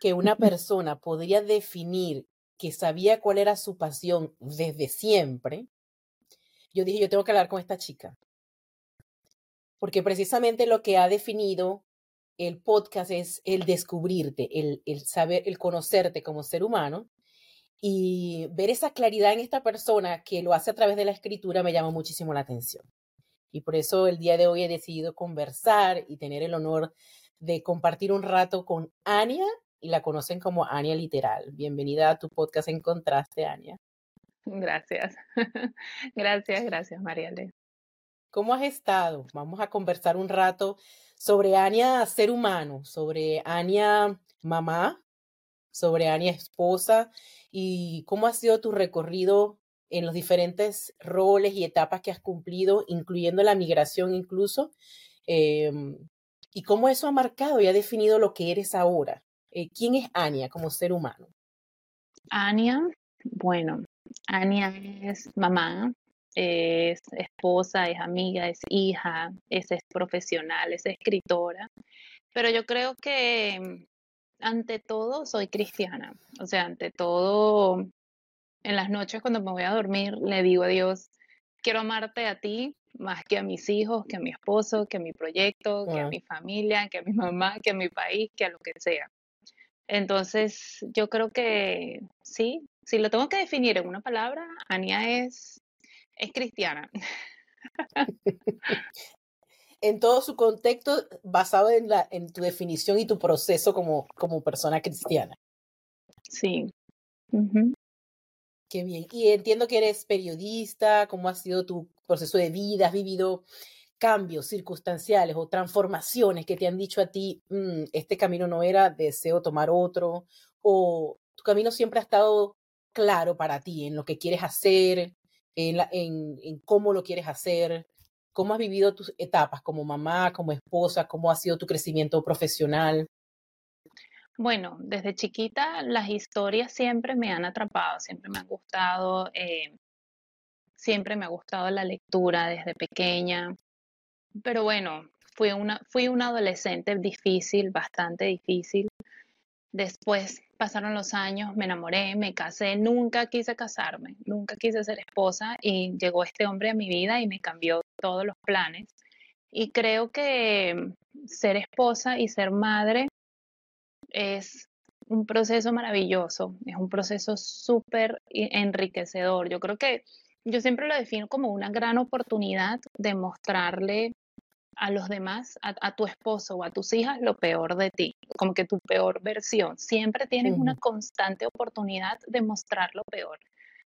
que una persona podría definir que sabía cuál era su pasión desde siempre, yo dije, yo tengo que hablar con esta chica. Porque precisamente lo que ha definido el podcast es el descubrirte, el, el saber, el conocerte como ser humano. Y ver esa claridad en esta persona que lo hace a través de la escritura me llama muchísimo la atención. Y por eso el día de hoy he decidido conversar y tener el honor de compartir un rato con Ania y la conocen como Ania Literal. Bienvenida a tu podcast en contraste, Ania. Gracias. gracias, gracias, Mariale. ¿Cómo has estado? Vamos a conversar un rato sobre Ania ser humano, sobre Ania mamá, sobre Ania esposa y cómo ha sido tu recorrido en los diferentes roles y etapas que has cumplido, incluyendo la migración incluso, em, y cómo eso ha marcado y ha definido lo que eres ahora. Eh, ¿Quién es Ania como ser humano? Ania, bueno, Ania es mamá, es esposa, es amiga, es hija, es, profesional, es escritora, pero yo creo que mm, ante todo soy cristiana, o sea, ante todo, en las noches cuando me voy a dormir le digo a Dios, quiero amarte a ti más que a mis hijos, que a mi esposo, que a mi proyecto, que a mi familia, que a mi mamá, que a mi país, que a lo que sea. Entonces, yo creo que sí, si lo tengo que definir en una palabra, Ania es, es cristiana. en todo su contexto basado en, la, en tu definición y tu proceso como, como persona cristiana. Sí. Qué bien. Y entiendo que eres periodista, cómo ha sido tu proceso de vida, has vivido cambios circunstanciales o transformaciones que te han dicho a ti, mm, este camino no era, deseo tomar otro, o tu camino siempre ha estado claro para ti en lo que quieres hacer, en, en, cómo lo quieres hacer, cómo has vivido tus etapas como mamá, como esposa, cómo ha sido tu crecimiento profesional. Bueno, desde chiquita las historias siempre me han atrapado, siempre me han gustado, eh, siempre me ha gustado la lectura desde pequeña. Pero bueno, fui una, fui una adolescente difícil, bastante difícil. Después pasaron los años, me enamoré, me casé, nunca quise casarme, nunca quise ser esposa y llegó este hombre a mi vida y me cambió todos los planes. Y creo que ser esposa y ser madre es un proceso maravilloso, es un proceso súper enriquecedor. Yo creo que yo siempre lo defino como una gran oportunidad de mostrarle a los demás, a, tu esposo o a tus hijas, lo peor de ti, como que tu peor versión. Siempre tienes una constante oportunidad de mostrar lo peor.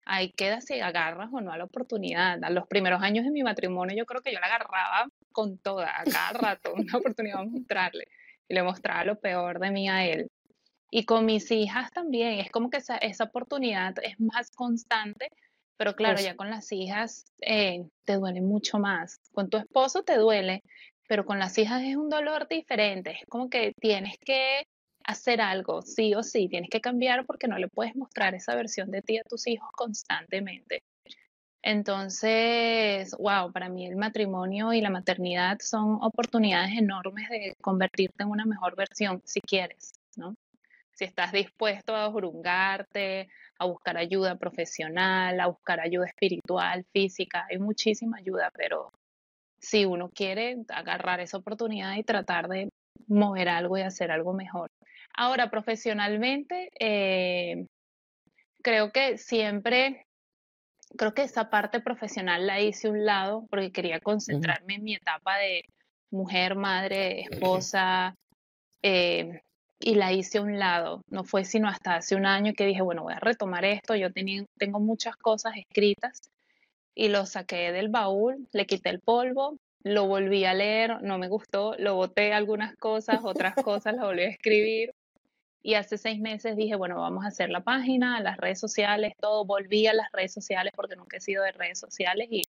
Ahí queda si agarras o no a la oportunidad. A los primeros años de mi matrimonio yo creo que yo la agarraba con toda, a cada rato, una oportunidad de mostrarle. Y le mostraba lo peor de mí a él. Y con mis hijas también, es como que esa, esa oportunidad es más constante pero claro, ya con las hijas eh, te duele mucho más. Con tu esposo te duele, pero con las hijas es un dolor diferente. Es como que tienes que hacer algo, sí o sí, tienes que cambiar porque no le puedes mostrar esa versión de ti a tus hijos constantemente. Entonces, wow, para mí el matrimonio y la maternidad son oportunidades enormes de convertirte en una mejor versión, si quieres, ¿no? Si estás dispuesto a jurungarte, a buscar ayuda profesional, a buscar ayuda espiritual, física, hay muchísima ayuda, pero si uno quiere agarrar esa oportunidad y tratar de mover algo y hacer algo mejor. Ahora, profesionalmente, eh, creo que siempre, creo que esa parte profesional la hice un lado porque quería concentrarme en mi etapa de mujer, madre, esposa, eh, y la hice a un lado. No fue sino hasta hace un año que dije, bueno, voy a retomar esto. Yo tenía, tengo muchas cosas escritas y lo saqué del baúl, le quité el polvo, lo volví a leer, no me gustó, lo boté algunas cosas, otras cosas las volví a escribir. Y hace seis meses dije, bueno, vamos a hacer la página, las redes sociales, todo. Volví a las redes sociales porque nunca he sido de redes sociales y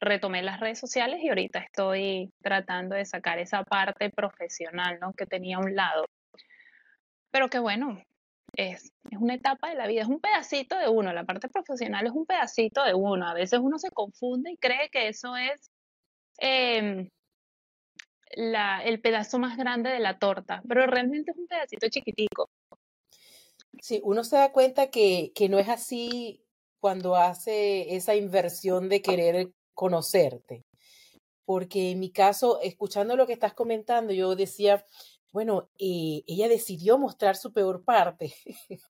retomé las redes sociales y ahorita estoy tratando de sacar esa parte profesional, ¿no? Que tenía a un lado. Pero que bueno, es, es una etapa de la vida, es un pedacito de uno, la parte profesional es un pedacito de uno. A veces uno se confunde y cree que eso es em, la, el pedazo más grande de la torta, pero realmente es un pedacito chiquitico. Sí, uno se da cuenta que, que no es así cuando hace esa inversión de querer conocerte. Porque en mi caso, escuchando lo que estás comentando, yo decía, bueno, eh, ella decidió mostrar su peor parte.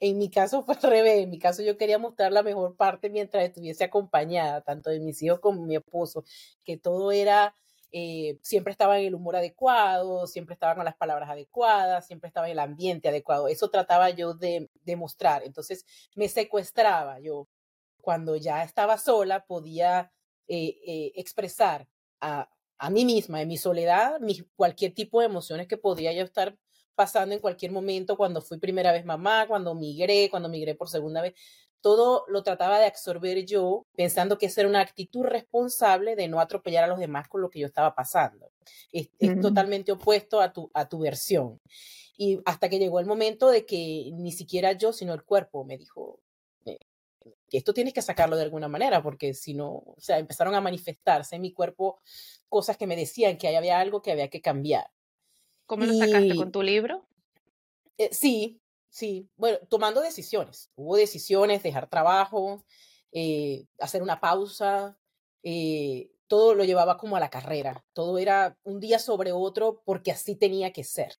en mi caso fue al revés. En mi caso yo quería mostrar la mejor parte mientras estuviese acompañada, tanto de mis hijos como de mi esposo, que todo era, eh, siempre estaba en el humor adecuado, siempre estaba con las palabras adecuadas, siempre estaba en el ambiente adecuado. Eso trataba yo de, de mostrar. Entonces me secuestraba yo. Cuando ya estaba sola podía eh, expresar a, a mí misma, en mi soledad, cualquier tipo de emociones que podía yo estar pasando en cualquier momento, cuando fui primera vez mamá, cuando migré, cuando migré por segunda vez, todo lo trataba de absorber yo, pensando que esa era una actitud responsable de no atropellar a los demás con lo que yo estaba pasando. Es, totalmente opuesto a tu, a tu versión. Y hasta que llegó el momento de que ni siquiera yo, sino el cuerpo me dijo, esto tienes que sacarlo de alguna manera, porque si no, o sea, empezaron a manifestarse en mi cuerpo cosas que me decían que había algo que había que cambiar. ¿Cómo lo sacaste con tu libro? Eh, sí, sí, bueno, tomando decisiones. Hubo decisiones, dejar trabajo, eh, hacer una pausa, eh, todo lo llevaba como a la carrera, todo era un día sobre otro porque así tenía que ser,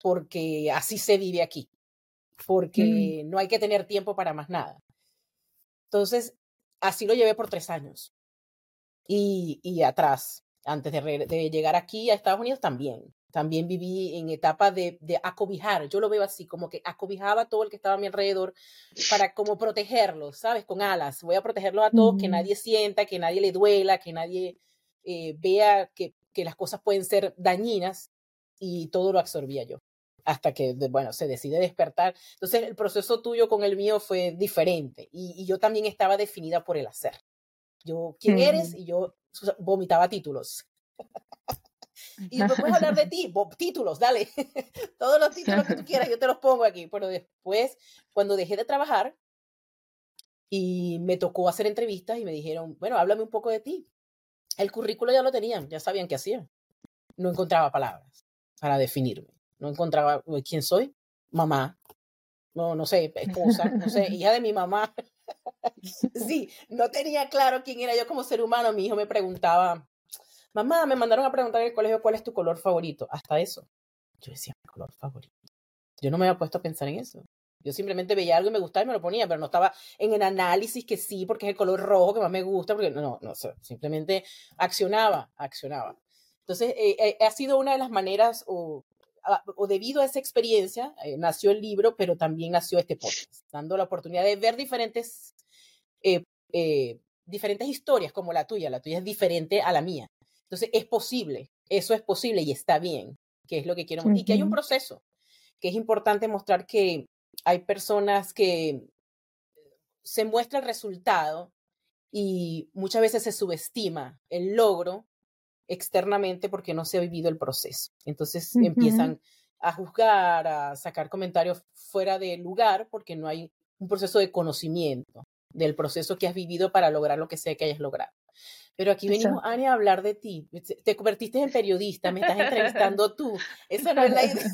porque así se vive aquí, mm. porque no hay que tener tiempo para más nada. Entonces, así lo llevé por tres años. Y, y atrás, antes de, de, llegar aquí a Estados Unidos también. También viví en etapa de, de, acobijar. Yo lo veo así, como que acobijaba a todo el que estaba a mi alrededor para como protegerlos, ¿sabes? Con alas. Voy a protegerlos a todos, que nadie sienta, que nadie le duela, que nadie eh, vea que, que las cosas pueden ser dañinas y todo lo absorbía yo hasta que, bueno, se decide despertar. Entonces, el proceso tuyo con el mío fue diferente y, yo también estaba definida por el hacer. Yo, ¿quién eres? Y yo vomitaba títulos. y puedes hablar de ti, títulos, dale. Todos los títulos que tú quieras, yo te los pongo aquí. Pero después, cuando dejé de trabajar y me tocó hacer entrevistas y me dijeron, bueno, háblame un poco de ti. El currículo ya lo tenían, ya sabían qué hacía. No encontraba palabras para definirme no encontraba quién soy, mamá, no, no sé, esposa, no sé, hija de mi mamá. sí, no tenía claro quién era yo como ser humano. Mi hijo me preguntaba, mamá, me mandaron a preguntar en el colegio cuál es tu color favorito. Hasta eso. Yo decía, mi color favorito. Yo no me había puesto a pensar en eso. Yo simplemente veía algo y me gustaba y me lo ponía, pero no estaba en el análisis que sí, porque es el color rojo que más me gusta, porque no, no, no simplemente accionaba, accionaba. Entonces, eh, eh, ha sido una de las maneras o o debido a esa experiencia, eh, nació el libro, pero también nació este podcast, dando la oportunidad de ver diferentes, eh, eh, diferentes historias como la tuya. La tuya es diferente a la mía. Entonces, es posible, eso es posible y está bien, que es lo que quiero. Y que hay un proceso, que es importante mostrar que hay personas que se muestra el resultado y muchas veces se subestima el logro externamente porque no se ha vivido el proceso. Entonces empiezan a juzgar, a sacar comentarios fuera de lugar porque no hay un proceso de conocimiento del proceso que has vivido para lograr lo que sea que hayas logrado. Pero aquí venimos, Ani, a hablar de ti. Te convertiste en periodista, me estás entrevistando tú. Eso no es la idea.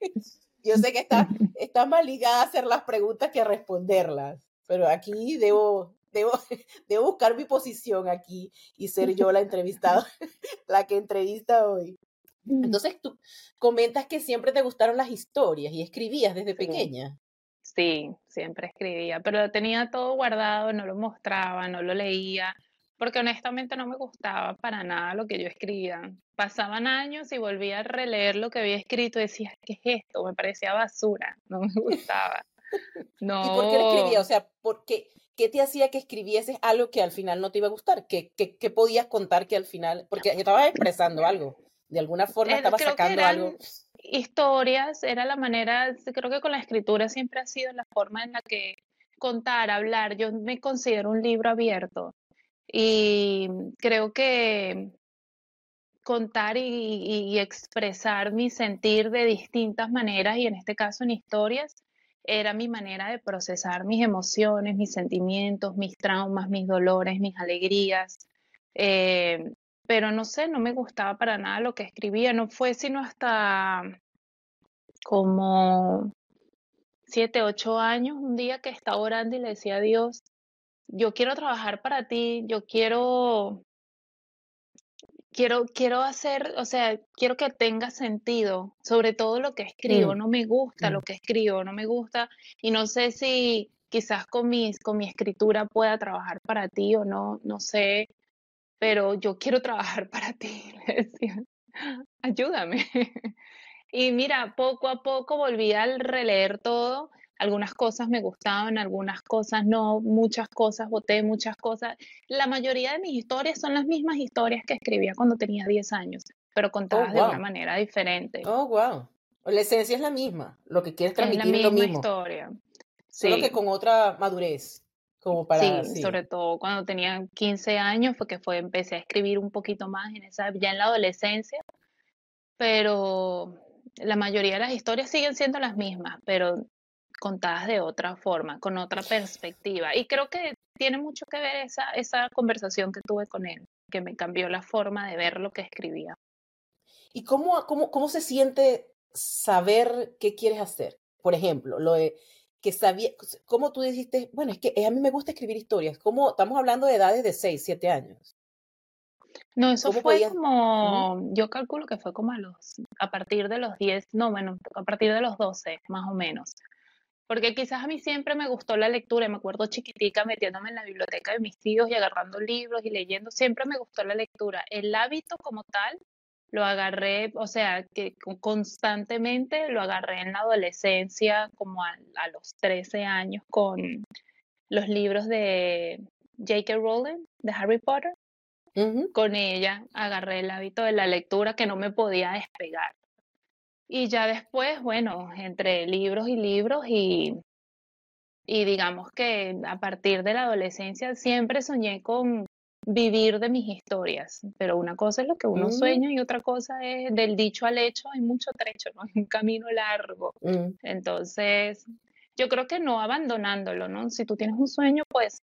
Yo sé que estás está más ligada a hacer las preguntas que a responderlas, pero aquí debo debo, debo buscar mi posición aquí y ser yo la entrevistada, la que entrevista hoy. Mm. Entonces tú comentas que siempre te gustaron las historias y escribías desde pequeña. Sí, siempre escribía, pero tenía todo guardado, no lo mostraba, no lo leía, porque honestamente no me gustaba para nada lo que yo escribía. Pasaban años y volvía a releer lo que había escrito y decía, ¿qué es esto? Me parecía basura, no me gustaba. No. ¿Y por qué lo escribía? O sea, porque ¿qué te hacía que escribieses algo que al final no te iba a gustar? ¿Qué, qué, podías contar que al final, porque estabas expresando algo, de alguna forma estabas sacando algo? historias, era la manera, creo que con la escritura siempre ha sido la forma en la que contar, hablar, yo me considero un libro abierto y creo que contar y, expresar mi sentir de distintas maneras y en este caso en historias era mi manera de procesar mis emociones, mis sentimientos, mis traumas, mis dolores, mis alegrías. Eh, pero no sé, no me gustaba para nada lo que escribía. No fue sino hasta como siete, ocho años, un día que estaba orando y le decía a Dios, yo quiero trabajar para ti, yo quiero, quiero, quiero hacer, o sea, quiero que tenga sentido, sobre todo lo que escribo. Mm, no me gusta lo que escribo, no me gusta, y no sé si quizás con, mis, con mi escritura pueda trabajar para ti o no, no sé pero yo quiero trabajar para ti, le decía, ayúdame. Y mira, poco a poco volví a releer todo. Algunas cosas me gustaban, algunas cosas no, muchas cosas voté, muchas cosas. La mayoría de mis historias son las mismas historias que escribía cuando tenía 10 años, pero contadas oh, de una manera diferente. Oh, wow. La esencia es la misma, lo que quieres transmitir es la misma historia. Solo que con otra madurez para, sí, sobre todo cuando tenía 15 años fue que fue, empecé a escribir un poquito más en esa, ya en la adolescencia, pero la mayoría de las historias siguen siendo las mismas, pero contadas de otra forma, con otra perspectiva. Y creo que tiene mucho que ver esa, esa conversación que tuve con él, que me cambió la forma de ver lo que escribía. ¿Y cómo, cómo, cómo se siente saber qué quieres hacer? Por ejemplo, lo de que sabía, ¿cómo tú dijiste? Bueno, es que a mí me gusta escribir historias. ¿Cómo, estamos hablando de edades de 6, 7 años? No, eso fue como, yo calculo que fue como a los, a partir de los 10, no, bueno, a partir de los 12, más o menos. Porque quizás a mí siempre me gustó la lectura, me acuerdo chiquitica metiéndome en la biblioteca de mis tíos y agarrando libros y leyendo, siempre me gustó la lectura. El hábito como tal lo agarré, o sea, que constantemente lo agarré en la adolescencia, como a, los 13 años, con los libros de J.K. Rowling, de Harry Potter. Con ella agarré el hábito de la lectura que no me podía despegar. Y ya después, bueno, entre libros y libros y, y digamos que a partir de la adolescencia siempre soñé con, vivir de mis historias, pero una cosa es lo que uno mm. sueña y otra cosa es del dicho al hecho, hay mucho trecho, ¿no? Hay un camino largo. Mm. Entonces, yo creo que no abandonándolo, ¿no? Si tú tienes un sueño, pues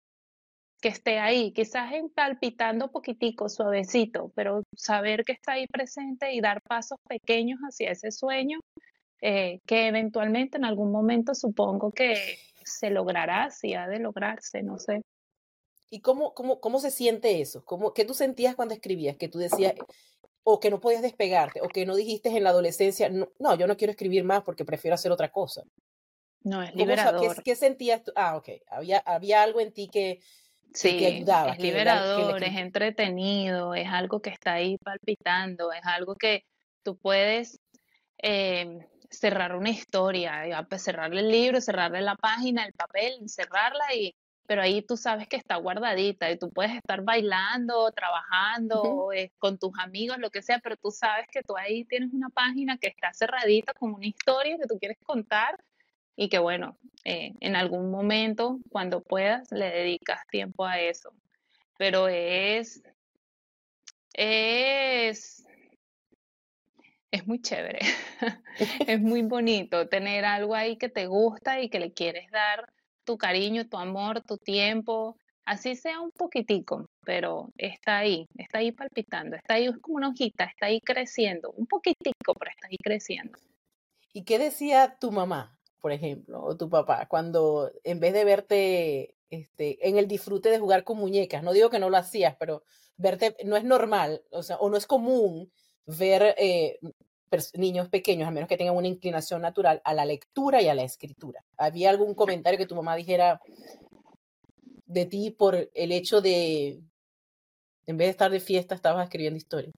que esté ahí, quizás en palpitando poquitico, suavecito, pero saber que está ahí presente y dar pasos pequeños hacia ese sueño, eh, que eventualmente en algún momento supongo que se logrará, si ha de lograrse, no sé. ¿Y cómo, cómo, cómo se siente eso? ¿Cómo, ¿Qué tú sentías cuando escribías? Que tú decías, o que no podías despegarte, o que no dijiste en la adolescencia, no, yo no quiero escribir más porque prefiero hacer otra cosa. No, es liberador. ¿qué, sentías tú? Ah, ok. Había, había algo en ti que, sí, ayudaba. Es liberador, es entretenido, es algo que está ahí palpitando, es algo que tú puedes em, cerrar una historia, cerrarle el libro, cerrarle la página, el papel, cerrarla y pero ahí tú sabes que está guardadita y tú puedes estar bailando, trabajando eh, con tus amigos, lo que sea, pero tú sabes que tú ahí tienes una página que está cerradita con una historia que tú quieres contar y que bueno, eh, en algún momento, cuando puedas, le dedicas tiempo a eso. Pero es, es, es muy chévere, es muy bonito tener algo ahí que te gusta y que le quieres dar tu cariño, tu amor, tu tiempo, así sea un poquitico, pero está ahí, está ahí palpitando, está ahí es como una hojita, está ahí creciendo, un poquitico, pero está ahí creciendo. ¿Y qué decía tu mamá, por ejemplo, o tu papá, cuando en vez de verte este, en el disfrute de jugar con muñecas, no digo que no lo hacías, pero verte no es normal, o sea, o no es común ver eh, niños pequeños, a menos que tengan una inclinación natural a la lectura y a la escritura. ¿Había algún comentario que tu mamá dijera de ti por el hecho de, en vez de estar de fiesta, estabas escribiendo historia?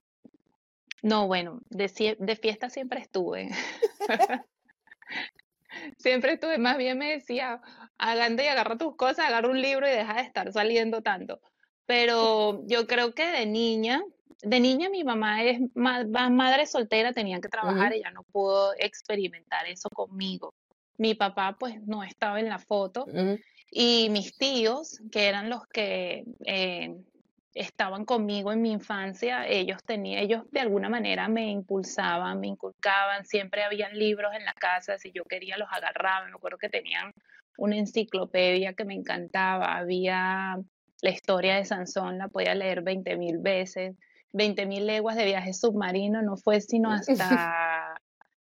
No, bueno, de, de fiesta siempre estuve. siempre estuve, más bien me decía, agande y agarra tus cosas, agarra un libro y deja de estar saliendo tanto. Pero yo creo que de niña de niña mi mamá es madre soltera, tenía que trabajar, ella no pudo experimentar eso conmigo. Mi papá pues no estaba en la foto y mis tíos, que eran los que eh, estaban conmigo en mi infancia, ellos tenían, ellos de alguna manera me impulsaban, me inculcaban, siempre habían libros en la casa, si yo quería los agarraba, me acuerdo que tenían una enciclopedia que me encantaba, había la historia de Sansón, la podía leer 20 mil veces, 20 mil leguas de viaje submarino, no fue sino hasta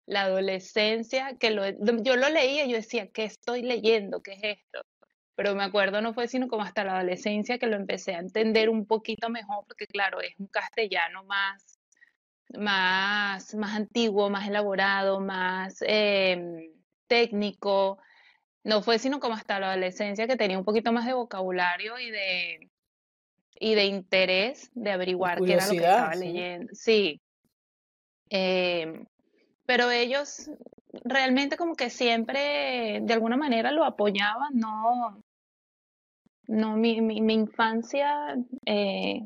la adolescencia que lo, yo lo leía y yo decía, ¿qué estoy leyendo? ¿Qué es esto? Pero me acuerdo no fue sino como hasta la adolescencia que lo empecé a entender un poquito mejor, porque claro, es un castellano más, más, más antiguo, más elaborado, más em, técnico. No fue sino como hasta la adolescencia que tenía un poquito más de vocabulario y de, y de interés de averiguar qué era lo que estaba leyendo. Sí. Em, pero ellos realmente como que siempre de alguna manera lo apoyaban, no, no, mi, mi, infancia eh,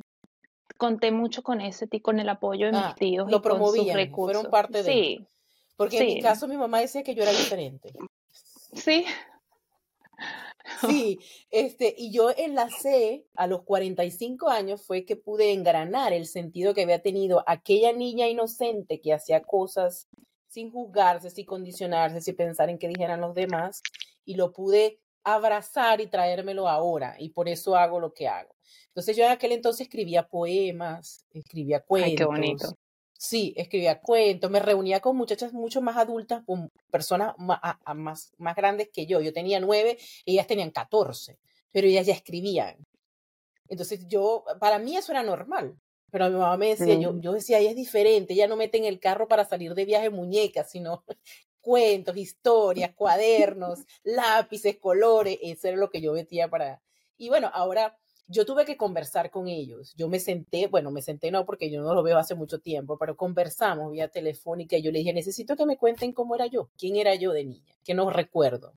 conté mucho con ese, con el apoyo de mis ah, tíos. Lo promovían, fueron parte de. Sí. Porque en mi caso mi mamá decía que yo era diferente. Sí. Sí, este, y yo enlacé a los 45 años fue que pude engranar el sentido que había tenido aquella niña inocente que hacía cosas sin juzgarse, sin condicionarse, sin pensar en qué dijeran los demás, y lo pude abrazar y traérmelo ahora, y por eso hago lo que hago. Entonces yo en aquel entonces escribía poemas, escribía cuentos. Ay, qué bonito. Sí, escribía cuentos, me reunía con muchachas mucho más adultas, con personas más, más, más grandes que yo. Yo tenía nueve, ellas tenían catorce, pero ellas ya escribían. Entonces yo, para mí eso era normal. Pero mi mamá me decía, yo, mm. yo decía, ella es diferente, ella no mete en el carro para salir de viaje muñecas, sino cuentos, historias, cuadernos, lápices, colores, eso era lo que yo metía para... Y bueno, ahora yo tuve que conversar con ellos. Yo me senté, bueno, me senté no porque yo no lo veo hace mucho tiempo, pero conversamos vía telefónica y yo le dije, necesito que me cuenten cómo era yo, quién era yo de niña, que no recuerdo.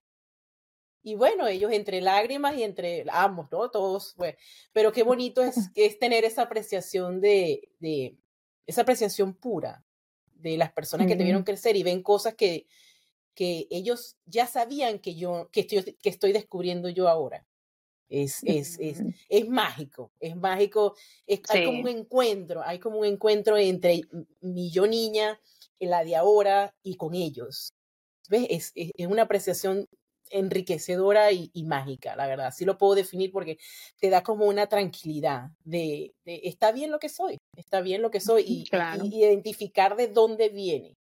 Y bueno, ellos entre lágrimas y entre ambos, ¿no? Todos, pues, pero qué bonito es, es tener esa apreciación de, de, esa apreciación pura de las personas que te vieron crecer y ven cosas que, que ellos ya sabían que yo, que estoy, que estoy descubriendo yo ahora. Es, es, es, es mágico, es mágico, es, hay como un encuentro, hay como un encuentro entre mi yo niña, la de ahora y con ellos. ¿Ves? Es, es, una apreciación enriquecedora y, mágica, la verdad. Así lo puedo definir porque te da como una tranquilidad de, está bien lo que soy, está bien lo que soy y, identificar de dónde viene,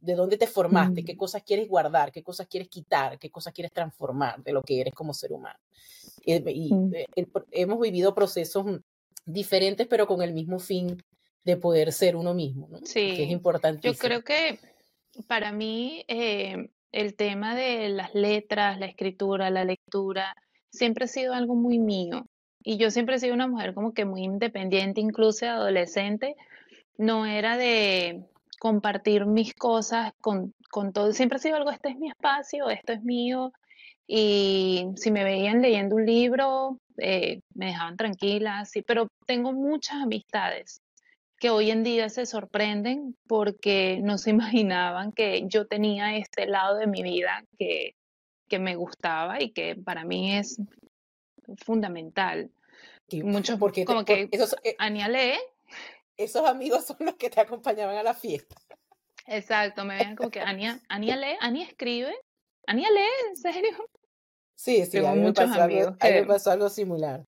de dónde te formaste, qué mm. cosas quieres guardar, qué cosas quieres quitar, qué cosas quieres transformar de lo que eres como ser humano. Y, mm. hemos vivido procesos diferentes, pero con el mismo fin de poder ser uno mismo, ¿no? Sí. Que es importante. Yo creo que para mí eh, el tema de las letras, la escritura, la lectura, siempre ha sido algo muy mío. Y yo siempre he sido una mujer como que muy independiente, incluso adolescente. No era de compartir mis cosas con, con todo. Siempre ha sido algo, este es mi espacio, esto es mío. Y si me veían leyendo un libro, eh, me dejaban tranquila, pero tengo muchas amistades que hoy en día se sorprenden porque no se imaginaban que yo tenía este lado de mi vida que, que me gustaba y que para mí es fundamental. Y mucho porque como que esos, eh. Esos amigos son los que te acompañaban a la fiesta. Exacto, me veían como que Ania, Ania lee, Ania escribe, Ania lee, en serio. Sí, sí, a mí, me pasó, algo, a mí me pasó algo similar.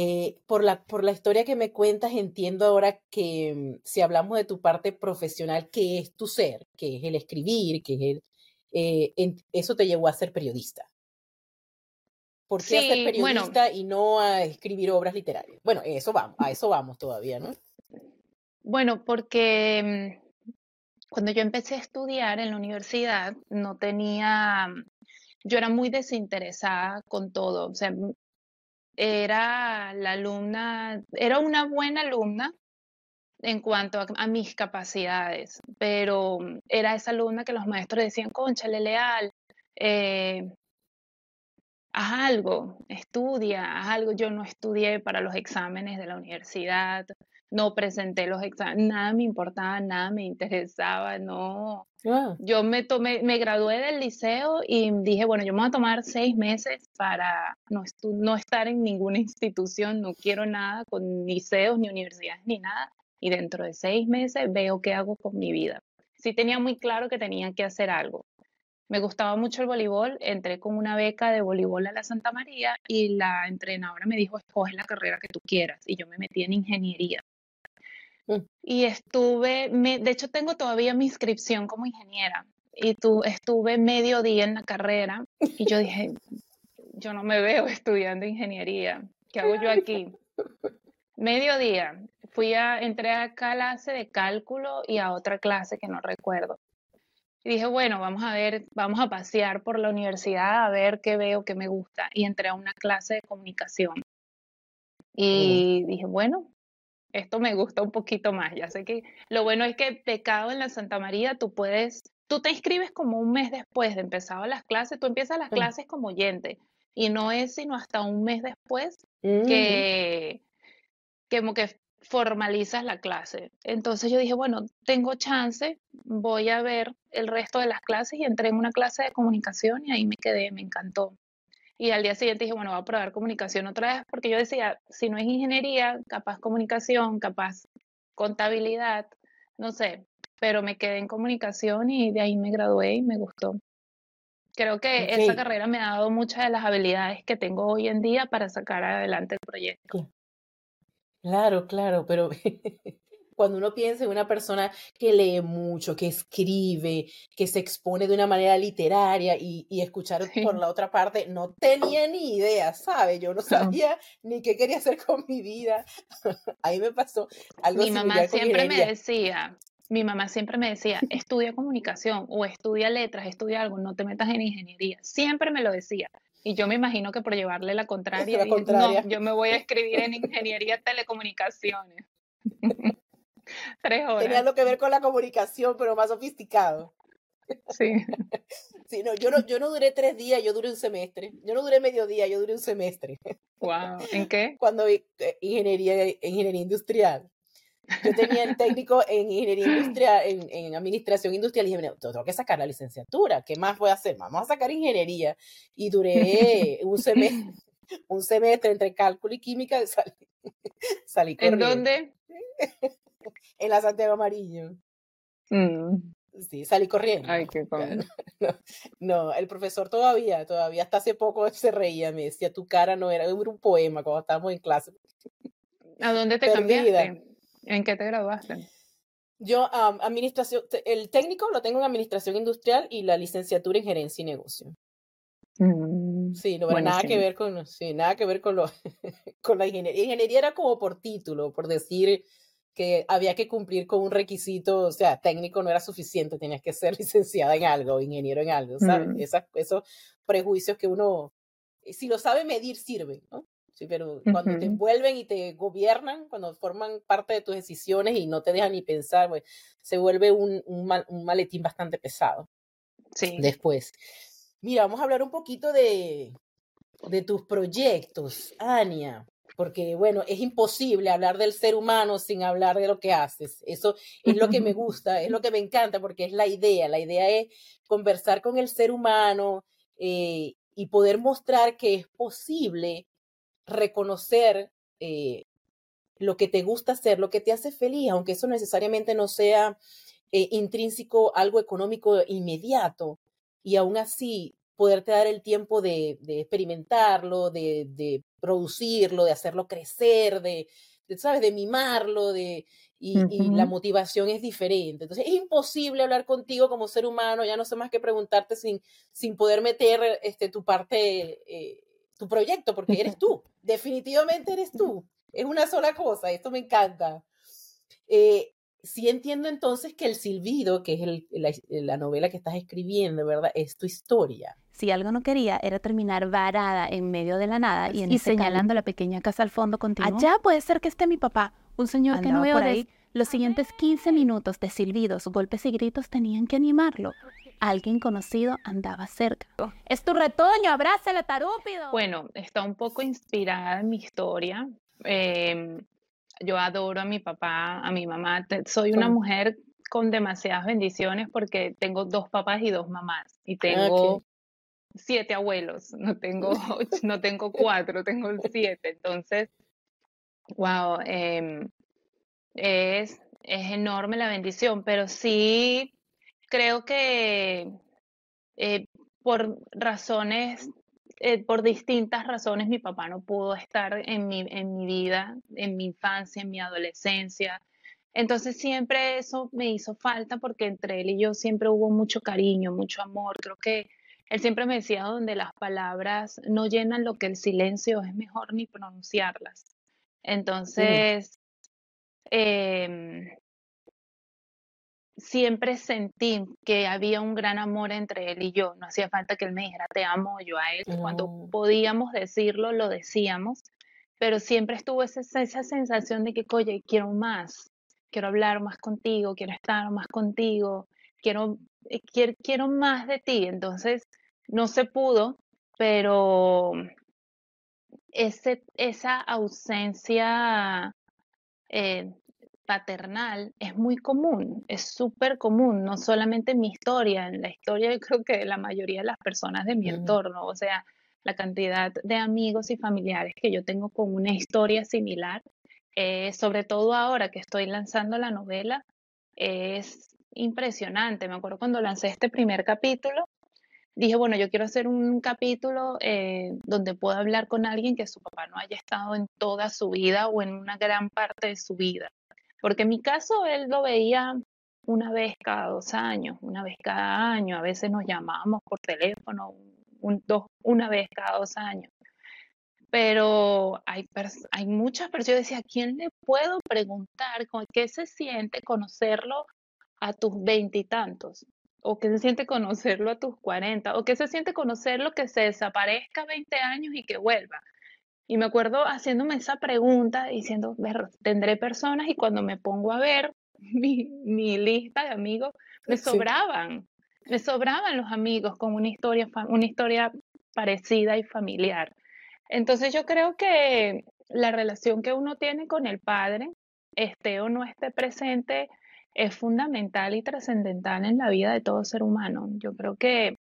Eh, por, la, por la historia que me cuentas, entiendo ahora que mm, si hablamos de tu parte profesional, que es tu ser, que es el escribir, que es el, eh, eso te llevó a ser periodista. ¿Por qué a ser periodista y no a escribir obras literarias? Bueno, eso vamos, a eso vamos todavía, ¿no? Bueno, porque mm, cuando yo empecé a estudiar en la universidad, no tenía, yo era muy desinteresada con todo, o sea, era la alumna, era una buena alumna en cuanto a, mis capacidades, pero era esa alumna que los maestros decían, conchale leal, eh, haz algo, estudia, haz algo. Yo no estudié para los exámenes de la universidad, no presenté los exámenes, nada me importaba, nada me interesaba, no. Ah, Yo me tomé, me gradué del liceo y dije, bueno, yo me voy a tomar seis meses para no, estu- no estar en ninguna institución, no quiero nada con liceos ni universidades ni nada. Y dentro de seis meses veo qué hago con mi vida. Sí tenía muy claro que tenía que hacer algo. Me gustaba mucho el voleibol, entré con una beca de voleibol a la Santa María y la entrenadora me dijo, escoge la carrera que tú quieras. Y yo me metí en ingeniería. Mm. Y estuve, me- de hecho tengo todavía mi inscripción como ingeniera. Y tú, estuve medio día en la carrera y yo dije, yo no me veo estudiando ingeniería. ¿Qué hago yo aquí? Medio día. Fui a, entré a clase de cálculo y a otra clase que no recuerdo. Y dije, bueno, vamos a ver, vamos a pasear por la universidad a ver qué veo, qué me gusta. Y entré a una clase de comunicación. Y dije, bueno, esto me gusta un poquito más. Ya sé que lo bueno es que becado en la Santa María, tú puedes, tú te inscribes como un mes después de empezado las clases, tú empiezas las clases como oyente y no es sino hasta un mes después mm, que, que como que formalizas la clase. Entonces yo dije, bueno, tengo chance, voy a ver el resto de las clases y entré en una clase de comunicación y ahí me quedé, me encantó. Y al día siguiente dije, bueno, voy a probar comunicación otra vez, porque yo decía, si no es ingeniería, capaz comunicación, capaz contabilidad, no sé, pero me quedé en comunicación y de ahí me gradué y me gustó. Creo que esa carrera me ha dado muchas de las habilidades que tengo hoy en día para sacar adelante el proyecto. Claro, claro, pero cuando uno piensa en una persona que lee mucho, que escribe, que se expone de una manera literaria y, y escuchar Sí. por la otra parte, no tenía ni idea, ¿sabe? Yo no sabía ni qué quería hacer con mi vida. Ahí me pasó algo Mi mamá siempre me decía, mi mamá siempre me decía, estudia comunicación o estudia letras, estudia algo, no te metas en ingeniería. Siempre me lo decía. Y yo me imagino que por llevarle la contraria, La dije, contraria. no, yo me voy a escribir en ingeniería telecomunicaciones. Tres Tenía horas. algo que ver con la comunicación, pero más sofisticado. Sí. Sí, no, yo no, yo no duré tres días, yo duré un semestre. Yo no duré medio día, yo duré un semestre. Wow. ¿En qué? Cuando vi eh, ingeniería, ingeniería industrial. Yo tenía el técnico en ingeniería industrial, en, en administración industrial, y dije, "Mira, tengo que sacar la licenciatura, ¿qué más voy a hacer? Vamos a sacar ingeniería. Y duré un semestre, un semestre entre cálculo y química, salí, salí ¿En corriendo. dónde? En la Santiago Amarillo. Mm, Sí, salí corriendo. Ay, qué. No, no, el profesor todavía, todavía hasta hace poco se reía, me decía, tu cara no era, era un poema cuando estábamos en clase. ¿A dónde te Perdida. cambiaste? ¿En qué te graduaste? Yo, administración, el técnico lo tengo en administración industrial y la licenciatura en gerencia y negocio. Mm, Sí, no, pero nada que ver con, sí, nada que ver con lo, con la ingeniería. Ingeniería era como por título, por decir que había que cumplir con un requisito, o sea, técnico no era suficiente, tenías que ser licenciada en algo, ingeniero en algo, ¿sabes? Mm. Esas, esos prejuicios que uno, si lo sabe medir, sirven, ¿no? Sí, pero cuando te Ujú. envuelven y te gobiernan, cuando forman parte de tus decisiones y no te dejan ni pensar, pues se vuelve un, un, mal- un maletín bastante pesado Sí. después. Mira, vamos a hablar un poquito de, de tus proyectos, Ania, porque bueno, es imposible hablar del ser humano sin hablar de lo que haces. Eso es lo que me gusta, es lo que me encanta, porque es la idea. La idea es conversar con el ser humano eh, y poder mostrar que es posible reconocer eh, lo que te gusta hacer, lo que te hace feliz, aunque eso necesariamente no sea eh, intrínseco, algo económico inmediato, y aún así poderte dar el tiempo de, de experimentarlo, de, de producirlo, de hacerlo crecer, de, de, ¿sabes?, de mimarlo, de, y, y la motivación es diferente. Entonces es imposible hablar contigo como ser humano, ya no sé más que preguntarte sin, sin poder meter este, tu parte, eh, tu proyecto, porque eres tú, definitivamente eres tú. Es una sola cosa, esto me encanta. Eh, sí entiendo entonces que el silbido, que es el- la, la novela que estás escribiendo, ¿verdad? Es tu historia. Si algo no quería era terminar varada en medio de la nada y, en y ese calor. señalando la pequeña casa al fondo continuó. Allá puede ser que esté mi papá, un señor que no veo por de ahí. Los siguientes 15 minutos de silbidos, golpes y gritos tenían que animarlo. Alguien conocido andaba cerca. Es tu retoño, abrázala, tarúpido. Bueno, está un poco inspirada en mi historia. Em, yo adoro a mi papá, a mi mamá. Soy una mujer con demasiadas bendiciones porque tengo dos papás y dos mamás. Y ah, tengo siete abuelos, no tengo, no tengo cuatro, tengo siete. Entonces, wow, em, es, es enorme la bendición, pero sí creo que eh, por razones, eh, por distintas razones, mi papá no pudo estar en mi, en mi vida, en mi infancia, en mi adolescencia. Entonces siempre eso me hizo falta porque entre él y yo siempre hubo mucho cariño, mucho amor. Creo que él siempre me decía donde las palabras no llenan lo que el silencio es mejor ni pronunciarlas. Entonces, em, siempre sentí que había un gran amor entre él y yo. No hacía falta que él me dijera te amo yo a él. Cuando podíamos decirlo, lo decíamos. Pero siempre estuvo esa, esa sensación de que, oye, quiero más, quiero hablar más contigo, quiero estar más contigo, quiero, quiero, quiero más de ti. Entonces, no se pudo, pero ese, esa ausencia eh, paternal es muy común, es súper común, no solamente en mi historia, en la historia yo creo que la mayoría de las personas de mi entorno, o sea, la cantidad de amigos y familiares que yo tengo con una historia similar, eh, sobre todo ahora que estoy lanzando la novela, es impresionante. Me acuerdo cuando lancé este primer capítulo, dije, bueno, yo quiero hacer un capítulo eh, donde pueda hablar con alguien que su papá no haya estado en toda su vida o en una gran parte de su vida. Porque en mi caso él lo veía una vez cada dos años, una vez cada año, a veces nos llamábamos por teléfono dos, una vez cada dos años. Pero hay, muchas personas, yo decía, ¿a quién le puedo preguntar qué se siente conocerlo a tus veintitantos? ¿O qué se siente conocerlo a tus cuarenta? ¿O qué se siente conocerlo que se desaparezca 20 años y que vuelva? Y me acuerdo haciéndome esa pregunta, diciendo, tendré personas y cuando me pongo a ver mi, lista de amigos, me sobraban, me sobraban los amigos con una historia, una historia parecida y familiar. Entonces yo creo que la relación que uno tiene con el padre, esté o no esté presente, es fundamental y trascendental en la vida de todo ser humano. Yo creo que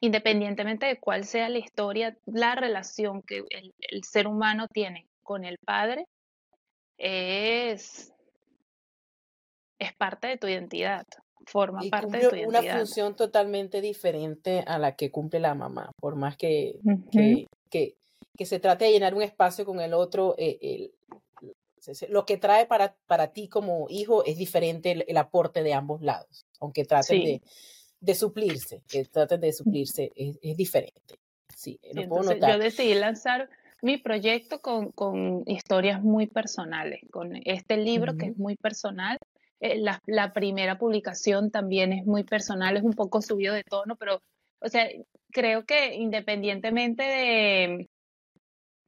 independientemente de cuál sea la historia, la relación que el, ser humano tiene con el padre es, es parte de tu identidad, forma parte de tu identidad. Una función totalmente diferente a la que cumple la mamá, por más que, que, se trate de llenar un espacio con el otro, eh, lo que trae para, para ti como hijo es diferente el, aporte de ambos lados, aunque traten de de suplirse, que traten de suplirse, es, diferente. Sí, lo puedo notar. Yo decidí lanzar mi proyecto con, con, historias muy personales, con este libro que es muy personal. Eh, la, la, primera publicación también es muy personal, es un poco subido de tono, pero, o sea, creo que independientemente de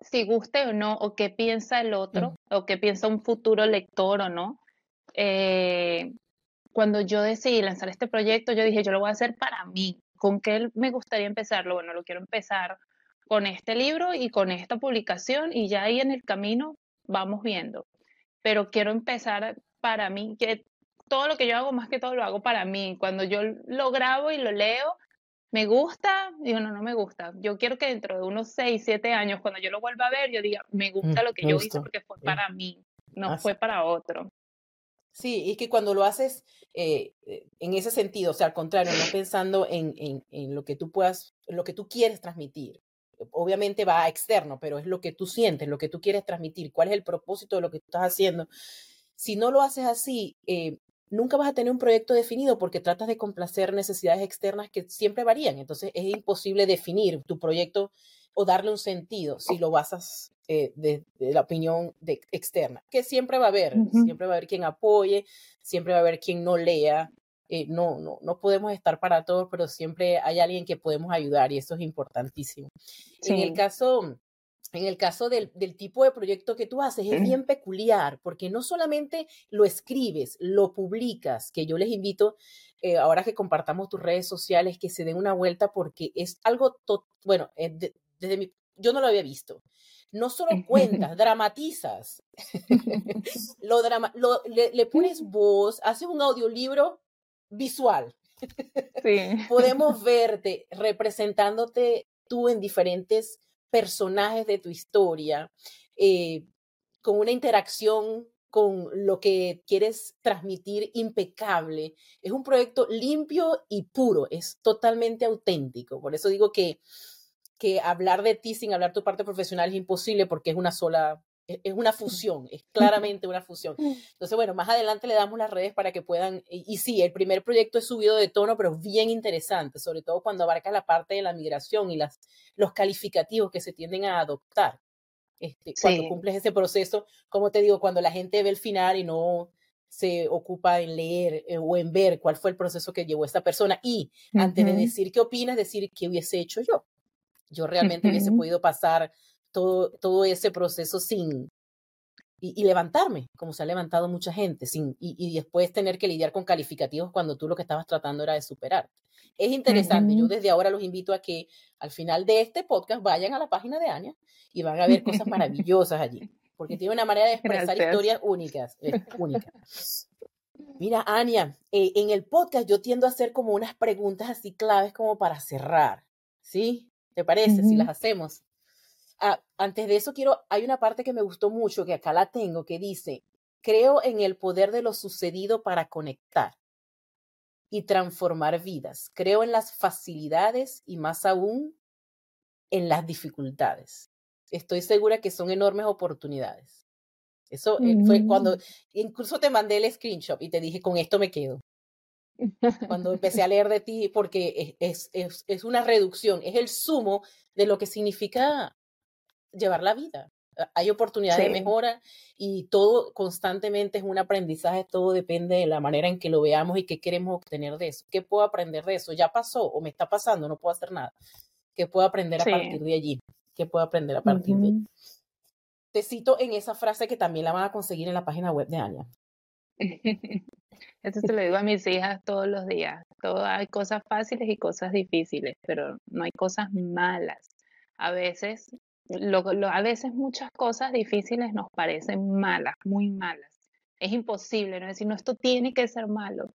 si guste o no, o qué piensa el otro, o qué piensa un futuro lector o no, eh, cuando yo decidí lanzar este proyecto, yo dije, yo lo voy a hacer para mí. ¿Con qué me gustaría empezarlo? Bueno, lo quiero empezar con este libro y con esta publicación y ya ahí en el camino vamos viendo. Pero quiero empezar para mí, que todo lo que yo hago, más que todo lo hago para mí. Cuando yo lo grabo y lo leo, me gusta, digo, no, no me gusta. Yo quiero que dentro de unos 6, 7 años, cuando yo lo vuelva a ver, yo diga, me gusta mm, lo que yo hice porque fue para mí, no fue para otro. Sí, y que cuando lo haces eh, eh, en ese sentido, o sea, al contrario, no pensando en, en, en, lo que tú puedas, lo que tú quieres transmitir. Obviamente va a externo, pero es lo que tú sientes, lo que tú quieres transmitir, cuál es el propósito de lo que tú estás haciendo. Si no lo haces así, eh, nunca vas a tener un proyecto definido porque tratas de complacer necesidades externas que siempre varían. Entonces es imposible definir tu proyecto o darle un sentido si lo basas eh, de, la opinión de, externa, que siempre va a haber, siempre va a haber quien apoye, siempre va a haber quien no lea. Eh, no, no, no podemos estar para todos, pero siempre hay alguien que podemos ayudar y eso es importantísimo. En el caso, en el caso del, del, tipo de proyecto que tú haces, es bien peculiar, porque no solamente lo escribes, lo publicas, que yo les invito, eh, ahora que compartamos tus redes sociales, que se den una vuelta, porque es algo, bueno, desde mi, yo no lo había visto. no solo cuentas, dramatizas. lo drama le, pones voz, haces un audiolibro visual. Podemos verte representándote tú en diferentes personajes de tu historia, eh, con una interacción con lo que quieres transmitir impecable. Es un proyecto limpio y puro, es totalmente auténtico. Por eso digo que, que hablar de ti sin hablar tu parte profesional es imposible porque es una sola, es una fusión, es claramente una fusión. Entonces, bueno, más adelante le damos las redes para que puedan, y, sí, el primer proyecto es subido de tono, pero bien interesante, sobre todo cuando abarca la parte de la migración y las, los calificativos que se tienden a adoptar. Este, cuando cumples ese proceso, como te digo, cuando la gente ve el final y no se ocupa en leer eh, o en ver cuál fue el proceso que llevó esta persona y antes de decir qué opinas, decir qué hubiese hecho yo. Yo realmente hubiese podido pasar todo, todo ese proceso sin, y, levantarme, como se ha levantado mucha gente, sin, y, después tener que lidiar con calificativos cuando tú lo que estabas tratando era de superar. Es interesante, yo desde ahora los invito a que al final de este podcast vayan a la página de Anya y van a ver cosas maravillosas allí, porque tiene una manera de expresar historias únicas, únicas. Mira, Anya, eh, en el podcast yo tiendo a hacer como unas preguntas así claves como para cerrar, ¿sí? ¿Te parece si las hacemos? Ah, antes de eso quiero, hay una parte que me gustó mucho, que acá la tengo, que dice, creo en el poder de lo sucedido para conectar y transformar vidas. Creo en las facilidades y más aún en las dificultades. Estoy segura que son enormes oportunidades. Eso eh, fue cuando, mm. incluso te mandé el screenshot y te dije, con esto me quedo. Cuando empecé a leer de ti, porque es, es, es una reducción, es el sumo de lo que significa llevar la vida. Hay oportunidades de mejora y todo constantemente es un aprendizaje, todo depende de la manera en que lo veamos y qué queremos obtener de eso. ¿Qué puedo aprender de eso? ¿Ya pasó o me está pasando? No puedo hacer nada. ¿Qué puedo aprender a partir de allí? ¿Qué puedo aprender a partir de allí? Te cito en esa frase que también la van a conseguir en la página web de Anya. Esto se lo digo a mis hijas todos los días. Todo, hay cosas fáciles y cosas difíciles, pero no hay cosas malas. A veces a veces muchas cosas difíciles nos parecen malas, muy malas. Es imposible, ¿no? decir, no, esto tiene que ser malo.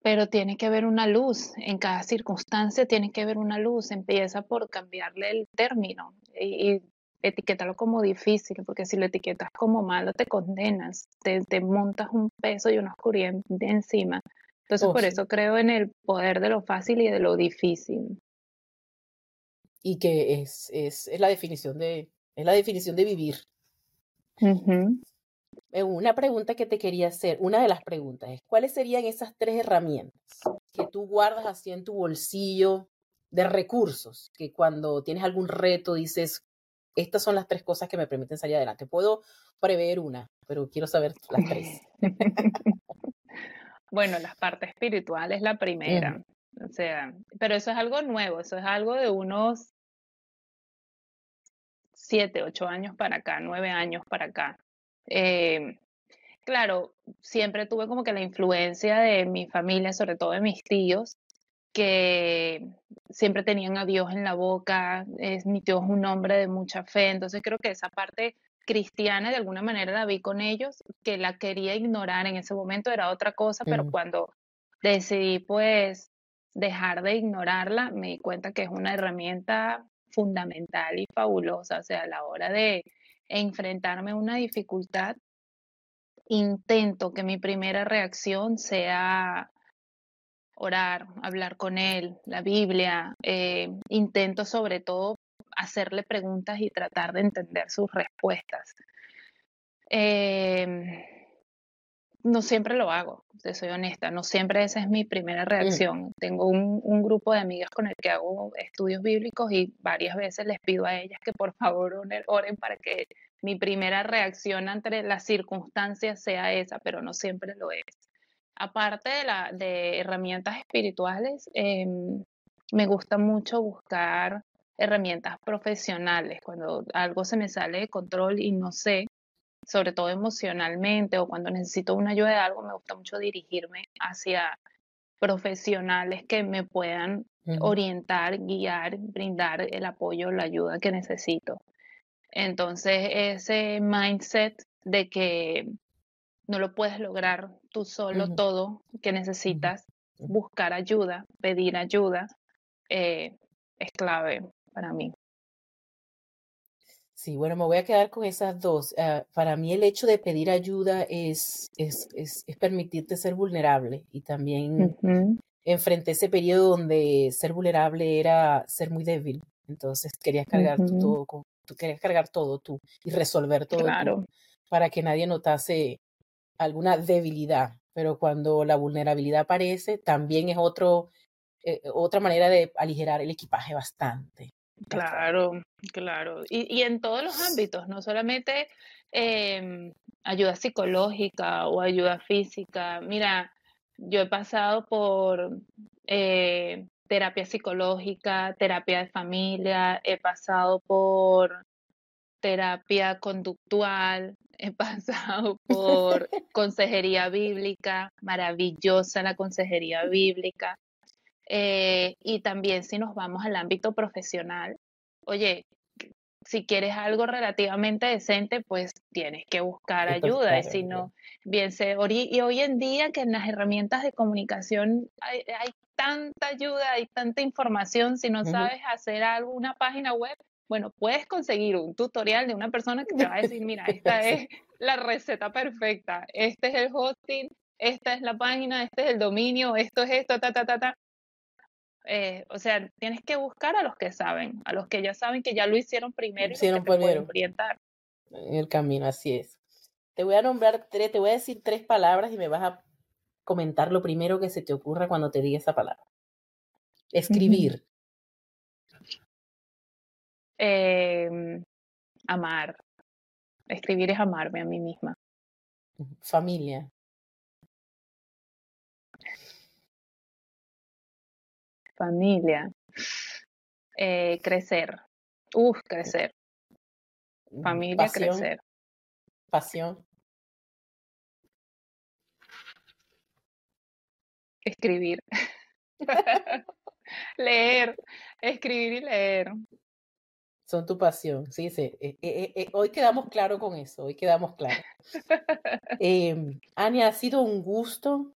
Pero tiene que haber una luz, en cada circunstancia tiene que haber una luz. Empieza por cambiarle el término y, y etiquetarlo como difícil, porque si lo etiquetas como malo te condenas, te, montas un peso y una oscuridad de encima. Entonces, oh, por eso creo en el poder de lo fácil y de lo difícil y que es, es, es, la definición de, es la definición de vivir. Una pregunta que te quería hacer, una de las preguntas es, ¿cuáles serían esas tres herramientas que tú guardas así en tu bolsillo de recursos, que cuando tienes algún reto dices, estas son las tres cosas que me permiten salir adelante? Puedo prever una, pero quiero saber las tres. bueno, la parte espiritual es la primera. O sea, pero eso es algo nuevo, eso es algo de unos siete, ocho años para acá, nueve años para acá. Eh, claro, siempre tuve como que la influencia de mi familia, sobre todo de mis tíos, que siempre tenían a Dios en la boca, es, mi tío es un hombre de mucha fe, entonces creo que esa parte cristiana de alguna manera la vi con ellos, que la quería ignorar en ese momento era otra cosa, pero cuando decidí pues dejar de ignorarla, me di cuenta que es una herramienta fundamental y fabulosa. O sea, a la hora de enfrentarme a una dificultad, intento que mi primera reacción sea orar, hablar con él, la Biblia. Eh, intento sobre todo hacerle preguntas y tratar de entender sus respuestas. Eh, no siempre lo hago, te soy honesta, no siempre esa es mi primera mm. reacción. Tengo un, grupo de amigas con el que hago estudios bíblicos y varias veces les pido a ellas que por favor oren para que mi primera reacción ante las circunstancias sea esa, pero no siempre lo es. Aparte de, la, de herramientas espirituales, em, me gusta mucho buscar herramientas profesionales. Cuando algo se me sale de control y no sé, sobre todo emocionalmente o cuando necesito una ayuda de algo, me gusta mucho dirigirme hacia profesionales que me puedan orientar, guiar, brindar el apoyo, la ayuda que necesito. Entonces, ese mindset de que no lo puedes lograr tú solo todo, que necesitas buscar ayuda, pedir ayuda, eh, es clave para mí. Sí, bueno, me voy a quedar con esas dos. Ah, para mí el hecho de pedir ayuda es, es, es, permitirte ser vulnerable y también enfrenté ese periodo donde ser vulnerable era ser muy débil. Entonces querías cargar todo, tú querías cargar todo tú y resolver todo claro. para que nadie notase alguna debilidad. Pero cuando la vulnerabilidad aparece, también es otro, eh, otra manera de aligerar el equipaje bastante. Claro, claro. Y, y en todos los ámbitos, no solamente em, ayuda psicológica o ayuda física. Mira, yo he pasado por eh, terapia psicológica, terapia de familia, he pasado por terapia conductual, he pasado por consejería bíblica, maravillosa la consejería bíblica. Eh, y también si nos vamos al ámbito profesional, oye, si quieres algo relativamente decente, pues tienes que buscar ayuda. Y si no, bien se, y hoy en día que en las herramientas de comunicación hay, tanta ayuda, hay tanta información, si no sabes hacer algo, una página web, bueno, puedes conseguir un tutorial de una persona que te va a decir, mira, esta es la receta perfecta, este es el hosting, esta es la página, este es el dominio, esto es esto, ta, ta, ta, ta. Eh, o sea, tienes que buscar a los que saben, a los que ya saben que ya lo hicieron primero hicieron y que orientar. En el camino, así es. Te voy a nombrar tres, te voy a decir tres palabras y me vas a comentar lo primero que se te ocurra cuando te diga esa palabra. Escribir. Em, amar. Escribir es amarme a mí misma. Familia. Familia. Eh, crecer. Uf, crecer. Mm, Familia, crecer. Pasión. Escribir. leer. Escribir y leer. Son tu pasión, sí, sí. Eh, eh, hoy quedamos claro con eso, hoy quedamos claros. Em, Ania, ha sido un gusto,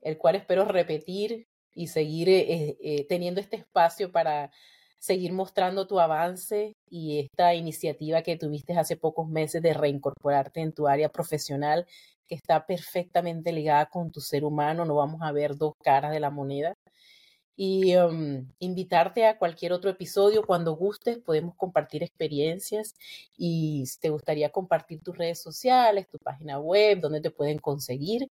el cual espero repetir y seguir eh, eh, teniendo este espacio para seguir mostrando tu avance y esta iniciativa que tuviste hace pocos meses de reincorporarte en tu área profesional que está perfectamente ligada con tu ser humano. No vamos a ver dos caras de la moneda. Y um, invitarte a cualquier otro episodio cuando gustes, podemos compartir experiencias y si te gustaría compartir tus redes sociales, tu página web, donde te pueden conseguir,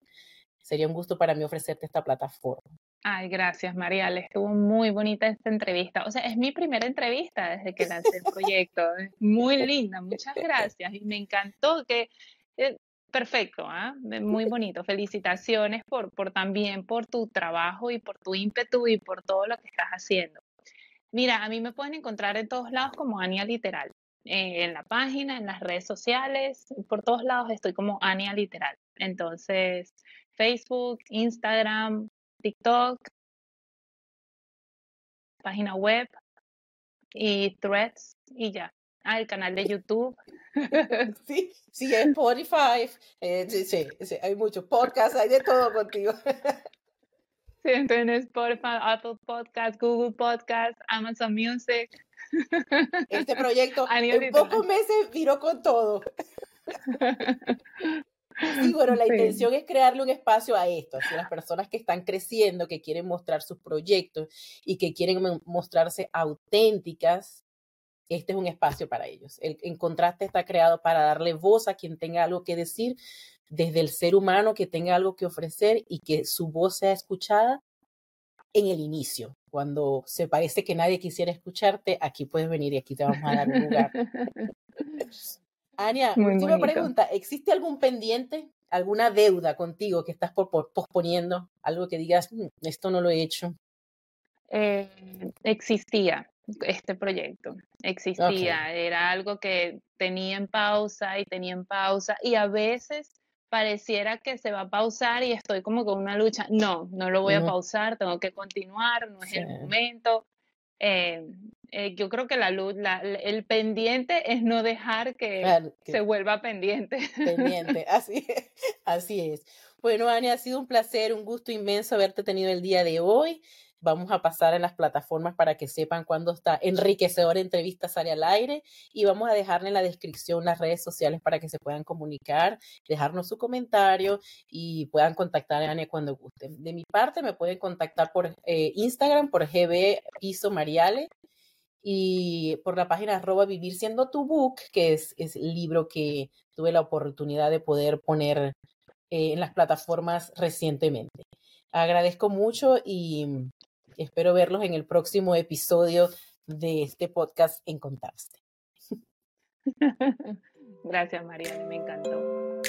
sería un gusto para mí ofrecerte esta plataforma. Ay, gracias, Marial. Estuvo muy bonita esta entrevista. O sea, es mi primera entrevista desde que lancé el proyecto. muy linda, muchas gracias. Y me encantó que... Eh, perfecto, ¿ah? muy bonito. Felicitaciones por, por también por tu trabajo y por tu ímpetu y por todo lo que estás haciendo. Mira, a mí me pueden encontrar en todos lados como Ania Literal. Eh, en la página, en las redes sociales, por todos lados estoy como Ania Literal. Entonces, Facebook, Instagram, TikTok, página web y threads y ya. Ah, el canal de YouTube. Sí, sí, Spotify, eh, sí, sí, hay muchos podcasts, hay de todo contigo. Sí, en Spotify, Apple Podcast, Google Podcast, Amazon Music. Este proyecto en pocos meses viró con todo. Sí, bueno, la intención es crearle un espacio a esto, a las personas que están creciendo, que quieren mostrar sus proyectos y que quieren mostrarse auténticas. Este es un espacio para ellos. El, en contraste está creado para darle voz a quien tenga algo que decir, desde el ser humano que tenga algo que ofrecer y que su voz sea escuchada en el inicio. Cuando se parece que nadie quisiera escucharte, aquí puedes venir y aquí te vamos a dar un lugar. Ania, última pregunta. ¿Existe algún pendiente, alguna deuda contigo que estás por, posponiendo? Algo que digas, mm, esto no lo he hecho. Eh, existía este proyecto, existía, era algo que tenía en pausa y tenía en pausa y a veces pareciera que se va a pausar y estoy como con una lucha. No, no lo voy a pausar, tengo que continuar, no es el momento. Eh, eh, yo creo que la luz, la, el pendiente es no dejar que, se vuelva pendiente. Pendiente, así es, así es. Bueno, Ani, ha sido un placer, un gusto inmenso haberte tenido el día de hoy. Vamos a pasar en las plataformas para que sepan cuándo está enriquecedora entrevista sale al aire y vamos a dejarle en la descripción las redes sociales para que se puedan comunicar, dejarnos su comentario y puedan contactar a Ania cuando gusten. De mi parte, me pueden contactar por eh, Instagram, por GB Piso Mariale y por la página arroba vivir siendo tu book, que es, es el libro que tuve la oportunidad de poder poner eh, en las plataformas recientemente. Agradezco mucho y espero verlos en el próximo episodio de este podcast en Contaste. Gracias, Mariana, me encantó.